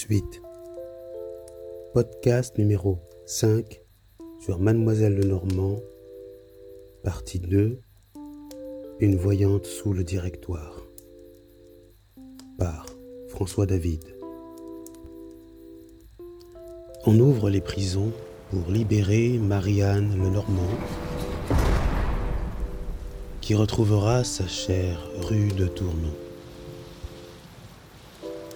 Suite. Podcast numéro 5 sur Mademoiselle Lenormand, partie 2. Une voyante sous le directoire. Par François David. On ouvre les prisons pour libérer Marianne Lenormand, qui retrouvera sa chère rue de Tournon.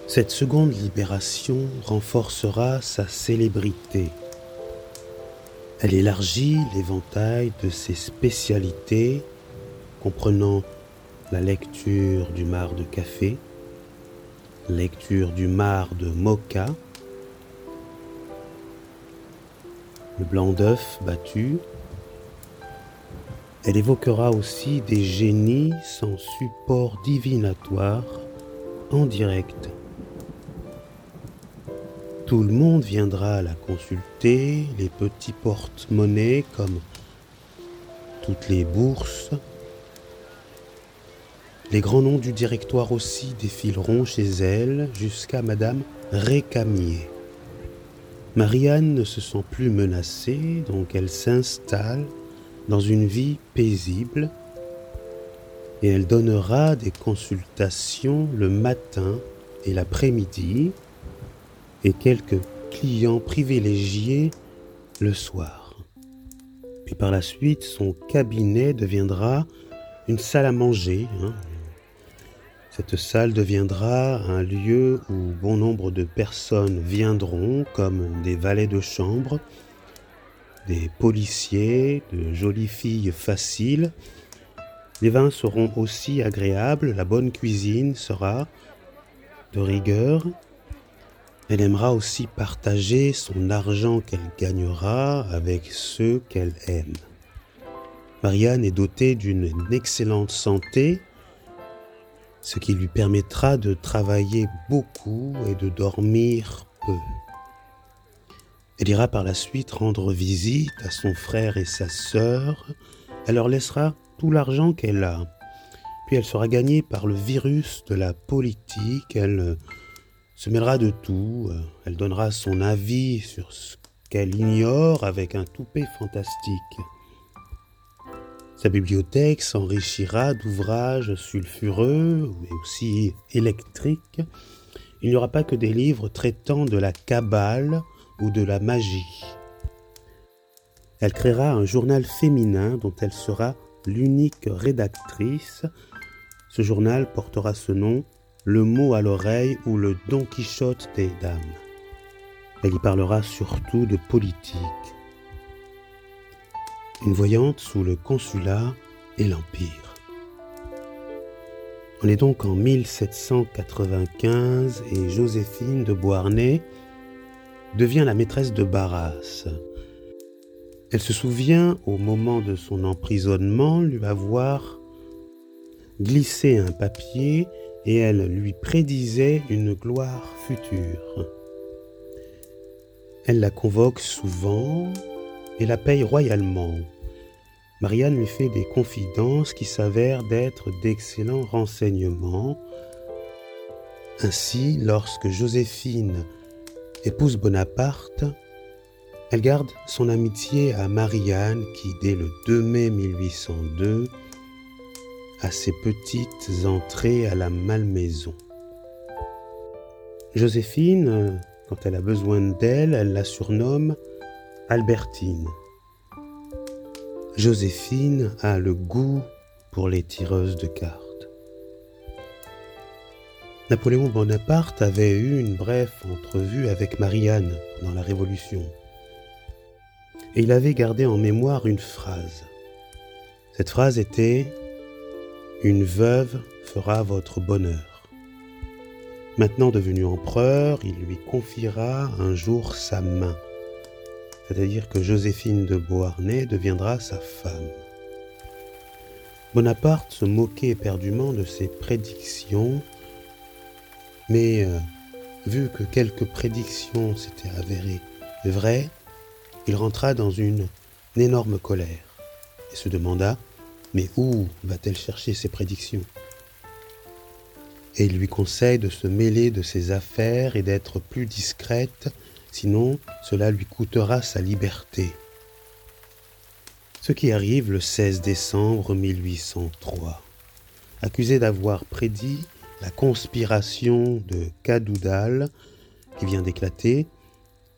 Cette seconde libération renforcera sa célébrité. Elle élargit l'éventail de ses spécialités, comprenant la lecture du mar de café, lecture du mar de mocha, le blanc d'œuf battu. Elle évoquera aussi des génies sans support divinatoire en direct. Tout le monde viendra la consulter, les petits porte-monnaies comme toutes les bourses. Les grands noms du directoire aussi défileront chez elle jusqu'à Madame Récamier. Marianne ne se sent plus menacée, donc elle s'installe dans une vie paisible et elle donnera des consultations le matin et l'après-midi et quelques clients privilégiés le soir. Puis par la suite, son cabinet deviendra une salle à manger. Hein. Cette salle deviendra un lieu où bon nombre de personnes viendront, comme des valets de chambre, des policiers, de jolies filles faciles. Les vins seront aussi agréables, la bonne cuisine sera de rigueur, elle aimera aussi partager son argent qu'elle gagnera avec ceux qu'elle aime. Marianne est dotée d'une excellente santé, ce qui lui permettra de travailler beaucoup et de dormir peu. Elle ira par la suite rendre visite à son frère et sa sœur. Elle leur laissera tout l'argent qu'elle a. Puis elle sera gagnée par le virus de la politique. Elle se mêlera de tout, euh, elle donnera son avis sur ce qu'elle ignore avec un toupet fantastique. Sa bibliothèque s'enrichira d'ouvrages sulfureux, mais aussi électriques. Il n'y aura pas que des livres traitant de la cabale ou de la magie. Elle créera un journal féminin dont elle sera l'unique rédactrice. Ce journal portera ce nom le mot à l'oreille ou le Don Quichotte des dames. Elle y parlera surtout de politique. Une voyante sous le consulat et l'Empire. On est donc en 1795 et Joséphine de Beauharnais devient la maîtresse de Barras. Elle se souvient, au moment de son emprisonnement, lui avoir glissé un papier et elle lui prédisait une gloire future. Elle la convoque souvent et la paye royalement. Marianne lui fait des confidences qui s'avèrent d'être d'excellents renseignements. Ainsi, lorsque Joséphine épouse Bonaparte, elle garde son amitié à Marianne qui, dès le 2 mai 1802, à ses petites entrées à la malmaison. Joséphine, quand elle a besoin d'elle, elle la surnomme Albertine. Joséphine a le goût pour les tireuses de cartes. Napoléon Bonaparte avait eu une brève entrevue avec Marianne pendant la Révolution. Et il avait gardé en mémoire une phrase. Cette phrase était une veuve fera votre bonheur. Maintenant devenu empereur, il lui confiera un jour sa main, c'est-à-dire que Joséphine de Beauharnais deviendra sa femme. Bonaparte se moquait éperdument de ses prédictions, mais euh, vu que quelques prédictions s'étaient avérées vraies, il rentra dans une énorme colère et se demanda mais où va-t-elle chercher ses prédictions? Et il lui conseille de se mêler de ses affaires et d'être plus discrète, sinon cela lui coûtera sa liberté. Ce qui arrive le 16 décembre 1803. Accusée d'avoir prédit la conspiration de Cadoudal qui vient d'éclater,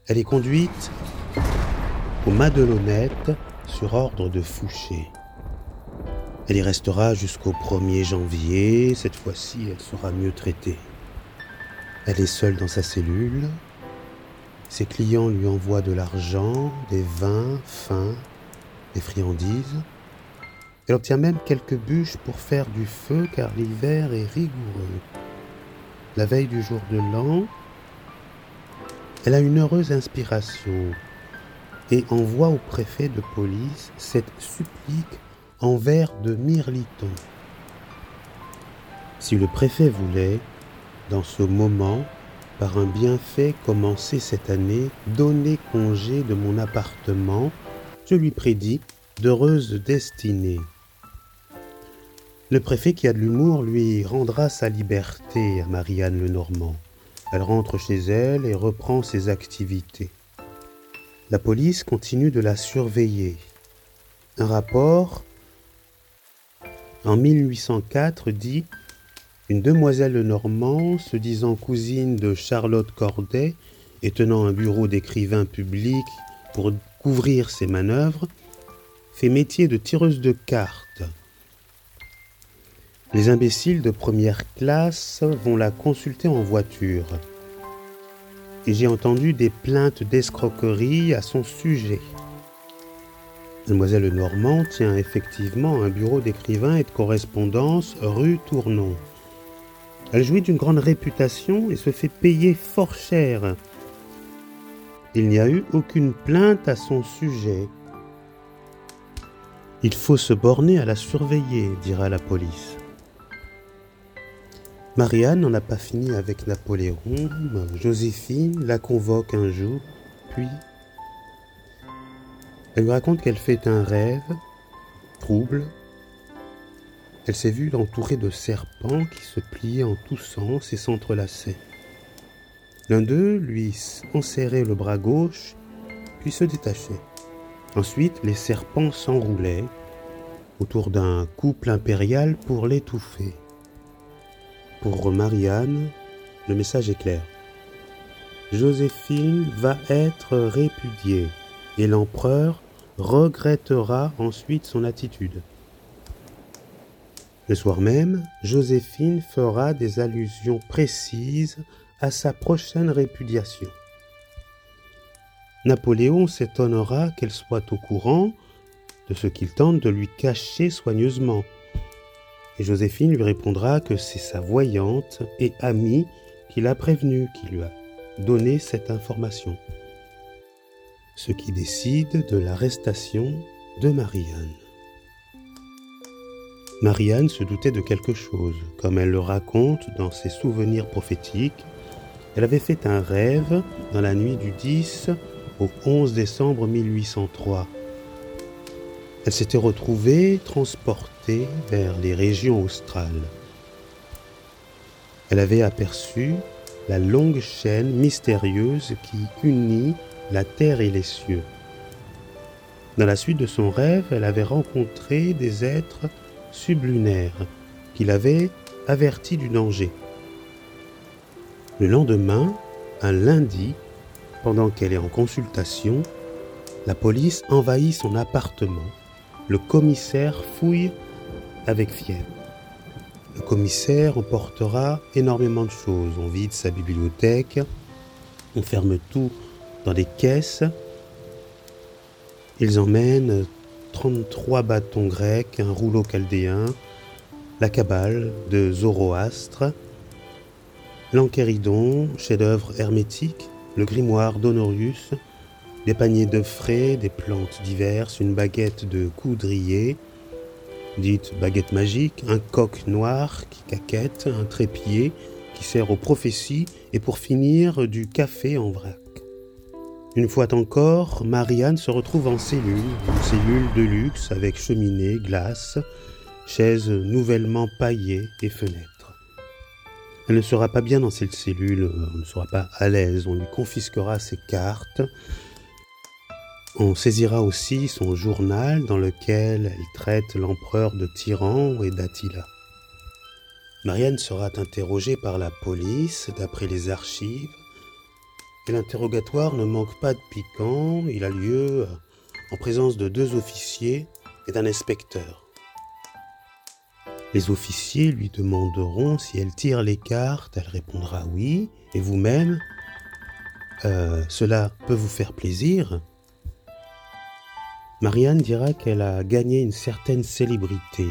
elle est conduite au Madelonnette sur ordre de Fouché. Elle y restera jusqu'au 1er janvier. Cette fois-ci, elle sera mieux traitée. Elle est seule dans sa cellule. Ses clients lui envoient de l'argent, des vins fins, des friandises. Elle obtient même quelques bûches pour faire du feu car l'hiver est rigoureux. La veille du jour de l'an, elle a une heureuse inspiration et envoie au préfet de police cette supplique en vers de Mirliton. Si le préfet voulait, dans ce moment, par un bienfait commencé cette année, donner congé de mon appartement, je lui prédis d'heureuses destinées. Le préfet qui a de l'humour lui rendra sa liberté à Marianne Lenormand. Elle rentre chez elle et reprend ses activités. La police continue de la surveiller. Un rapport en 1804 dit Une demoiselle normand, se disant cousine de Charlotte Corday et tenant un bureau d'écrivain public pour couvrir ses manœuvres, fait métier de tireuse de cartes. Les imbéciles de première classe vont la consulter en voiture. Et j'ai entendu des plaintes d'escroquerie à son sujet. Mademoiselle Normand tient effectivement un bureau d'écrivain et de correspondance rue Tournon. Elle jouit d'une grande réputation et se fait payer fort cher. Il n'y a eu aucune plainte à son sujet. Il faut se borner à la surveiller, dira la police. Marianne n'en a pas fini avec Napoléon. Joséphine la convoque un jour, puis elle lui raconte qu'elle fait un rêve trouble. Elle s'est vue entourée de serpents qui se pliaient en tous sens et s'entrelaçaient. L'un d'eux lui enserrait le bras gauche, puis se détachait. Ensuite, les serpents s'enroulaient autour d'un couple impérial pour l'étouffer. Pour Marianne, le message est clair. Joséphine va être répudiée et l'empereur regrettera ensuite son attitude. Le soir même, Joséphine fera des allusions précises à sa prochaine répudiation. Napoléon s'étonnera qu'elle soit au courant de ce qu'il tente de lui cacher soigneusement. Et Joséphine lui répondra que c'est sa voyante et amie qui l'a prévenu, qui lui a donné cette information ce qui décide de l'arrestation de Marianne. Marianne se doutait de quelque chose, comme elle le raconte dans ses souvenirs prophétiques. Elle avait fait un rêve dans la nuit du 10 au 11 décembre 1803. Elle s'était retrouvée transportée vers les régions australes. Elle avait aperçu la longue chaîne mystérieuse qui unit la terre et les cieux. Dans la suite de son rêve, elle avait rencontré des êtres sublunaires qui l'avaient averti du danger. Le lendemain, un lundi, pendant qu'elle est en consultation, la police envahit son appartement. Le commissaire fouille avec fièvre. Le commissaire emportera énormément de choses. On vide sa bibliothèque, on ferme tout dans des caisses. Ils emmènent 33 bâtons grecs, un rouleau chaldéen, la Kabbale de Zoroastre, l'Enchéridon, chef-d'œuvre hermétique, le grimoire d'Honorius, des paniers de frais, des plantes diverses, une baguette de coudrier, dite baguette magique, un coq noir qui caquette, un trépied qui sert aux prophéties et pour finir du café en vrac. Une fois encore, Marianne se retrouve en cellule, cellule de luxe avec cheminée, glace, chaises nouvellement paillées et fenêtres. Elle ne sera pas bien dans cette cellule, on ne sera pas à l'aise, on lui confisquera ses cartes. On saisira aussi son journal dans lequel elle traite l'empereur de tyran et d'Attila. Marianne sera interrogée par la police d'après les archives. L'interrogatoire ne manque pas de piquant, il a lieu en présence de deux officiers et d'un inspecteur. Les officiers lui demanderont si elle tire les cartes, elle répondra oui, et vous-même, euh, cela peut vous faire plaisir. Marianne dira qu'elle a gagné une certaine célébrité.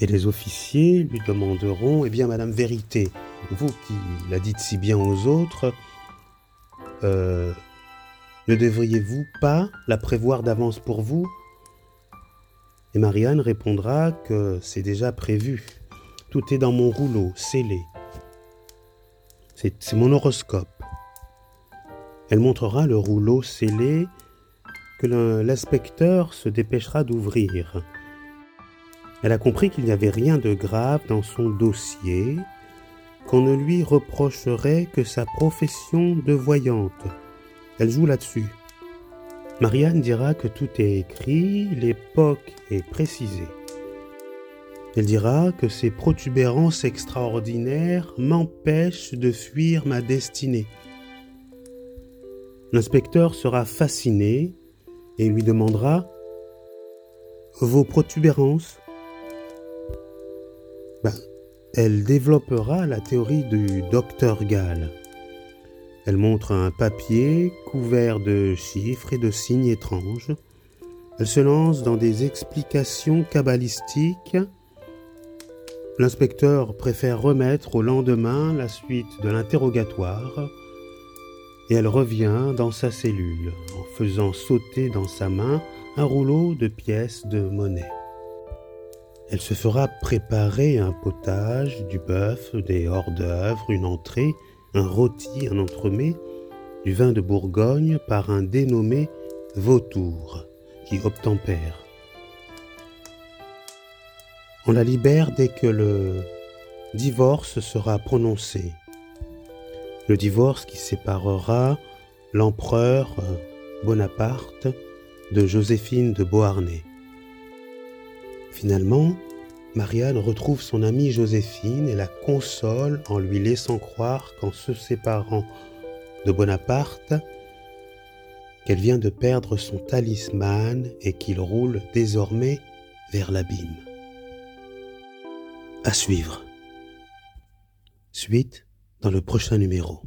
Et les officiers lui demanderont, eh bien, Madame Vérité, vous qui la dites si bien aux autres, euh, ne devriez-vous pas la prévoir d'avance pour vous? Et Marianne répondra que c'est déjà prévu. Tout est dans mon rouleau, scellé. C'est mon horoscope. Elle montrera le rouleau scellé que l'inspecteur se dépêchera d'ouvrir. Elle a compris qu'il n'y avait rien de grave dans son dossier, qu'on ne lui reprocherait que sa profession de voyante. Elle joue là-dessus. Marianne dira que tout est écrit, l'époque est précisée. Elle dira que ces protubérances extraordinaires m'empêchent de fuir ma destinée. L'inspecteur sera fasciné et lui demandera Vos protubérances ben, Elle développera la théorie du docteur Gall. Elle montre un papier couvert de chiffres et de signes étranges. Elle se lance dans des explications cabalistiques. L'inspecteur préfère remettre au lendemain la suite de l'interrogatoire et elle revient dans sa cellule en faisant sauter dans sa main un rouleau de pièces de monnaie. Elle se fera préparer un potage, du bœuf, des hors-d'œuvre, une entrée un rôti, un entremets, du vin de Bourgogne par un dénommé vautour qui obtempère. On la libère dès que le divorce sera prononcé. Le divorce qui séparera l'empereur Bonaparte de Joséphine de Beauharnais. Finalement, Marianne retrouve son amie Joséphine et la console en lui laissant croire qu'en se séparant de Bonaparte, qu'elle vient de perdre son talisman et qu'il roule désormais vers l'abîme. À suivre. Suite dans le prochain numéro.